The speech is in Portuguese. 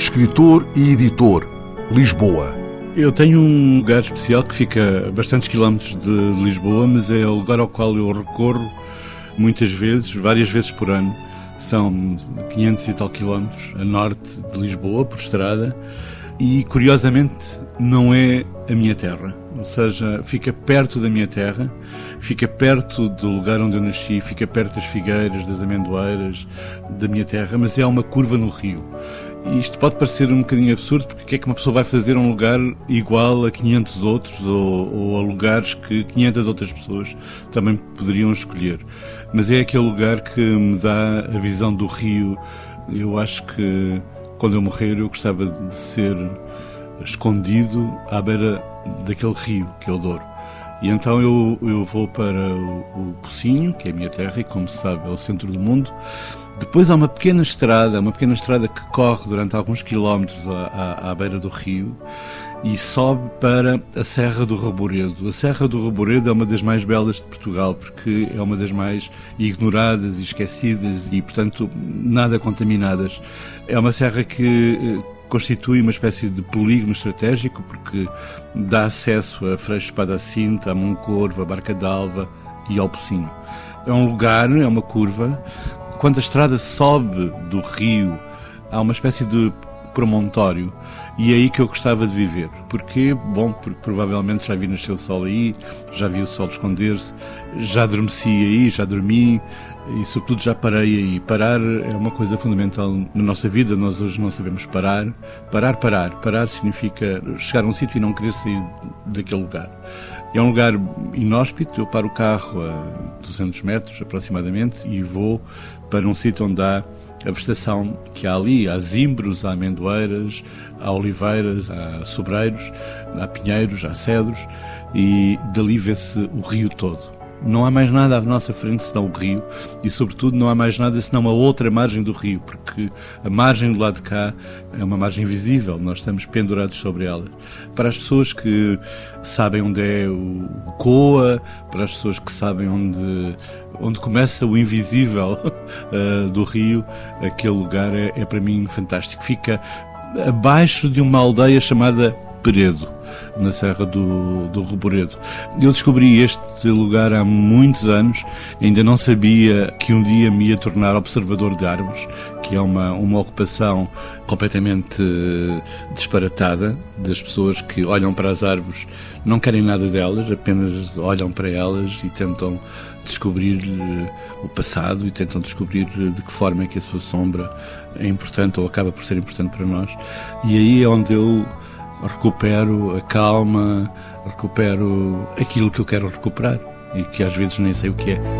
escritor e editor, Lisboa. Eu tenho um lugar especial que fica a bastantes quilómetros de Lisboa, mas é o lugar ao qual eu recorro muitas vezes, várias vezes por ano. São 500 e tal quilómetros a norte de Lisboa, por estrada, e curiosamente não é a minha terra. Ou seja, fica perto da minha terra, fica perto do lugar onde eu nasci, fica perto das figueiras, das amendoeiras, da minha terra, mas é uma curva no rio. Isto pode parecer um bocadinho absurdo, porque o que é que uma pessoa vai fazer um lugar igual a 500 outros ou, ou a lugares que 500 outras pessoas também poderiam escolher? Mas é aquele lugar que me dá a visão do rio. Eu acho que quando eu morrer eu gostava de ser escondido à beira daquele rio que é o Douro. E então eu, eu vou para o, o Pocinho, que é a minha terra, e como se sabe é o centro do mundo. Depois há uma pequena estrada, uma pequena estrada que corre durante alguns quilómetros à, à, à beira do rio e sobe para a Serra do Reboredo. A Serra do Reboredo é uma das mais belas de Portugal porque é uma das mais ignoradas e esquecidas e, portanto, nada contaminadas. É uma serra que eh, constitui uma espécie de polígono estratégico porque dá acesso a Freixo Espada Cinta, a Moncorvo, a Barca d'Alva e ao Pocinho. É um lugar, é uma curva. Quando a estrada sobe do rio, há uma espécie de promontório e é aí que eu gostava de viver. Porquê? Bom, porque provavelmente já vi nascer o sol aí, já vi o sol esconder-se, já adormeci aí, já dormi e sobretudo já parei aí. Parar é uma coisa fundamental na nossa vida, nós hoje não sabemos parar. Parar, parar. Parar significa chegar a um sítio e não querer sair daquele lugar. É um lugar inóspito, eu paro o carro a 200 metros aproximadamente e vou para um sítio onde há a vegetação que há ali, há zimbros, há amendoeiras, há oliveiras, há sobreiros, há pinheiros, há cedros e dali vê-se o rio todo. Não há mais nada à nossa frente senão o rio e, sobretudo, não há mais nada senão a outra margem do rio, porque a margem do lado de cá é uma margem visível, nós estamos pendurados sobre ela. Para as pessoas que sabem onde é o Coa, para as pessoas que sabem onde, onde começa o invisível uh, do rio, aquele lugar é, é para mim fantástico. Fica abaixo de uma aldeia chamada Peredo na Serra do, do Reboredo. Eu descobri este lugar há muitos anos, ainda não sabia que um dia me ia tornar observador de árvores, que é uma, uma ocupação completamente eh, disparatada das pessoas que olham para as árvores, não querem nada delas, apenas olham para elas e tentam descobrir eh, o passado e tentam descobrir eh, de que forma é que a sua sombra é importante ou acaba por ser importante para nós. E aí é onde eu recupero a calma, recupero aquilo que eu quero recuperar e que às vezes nem sei o que é.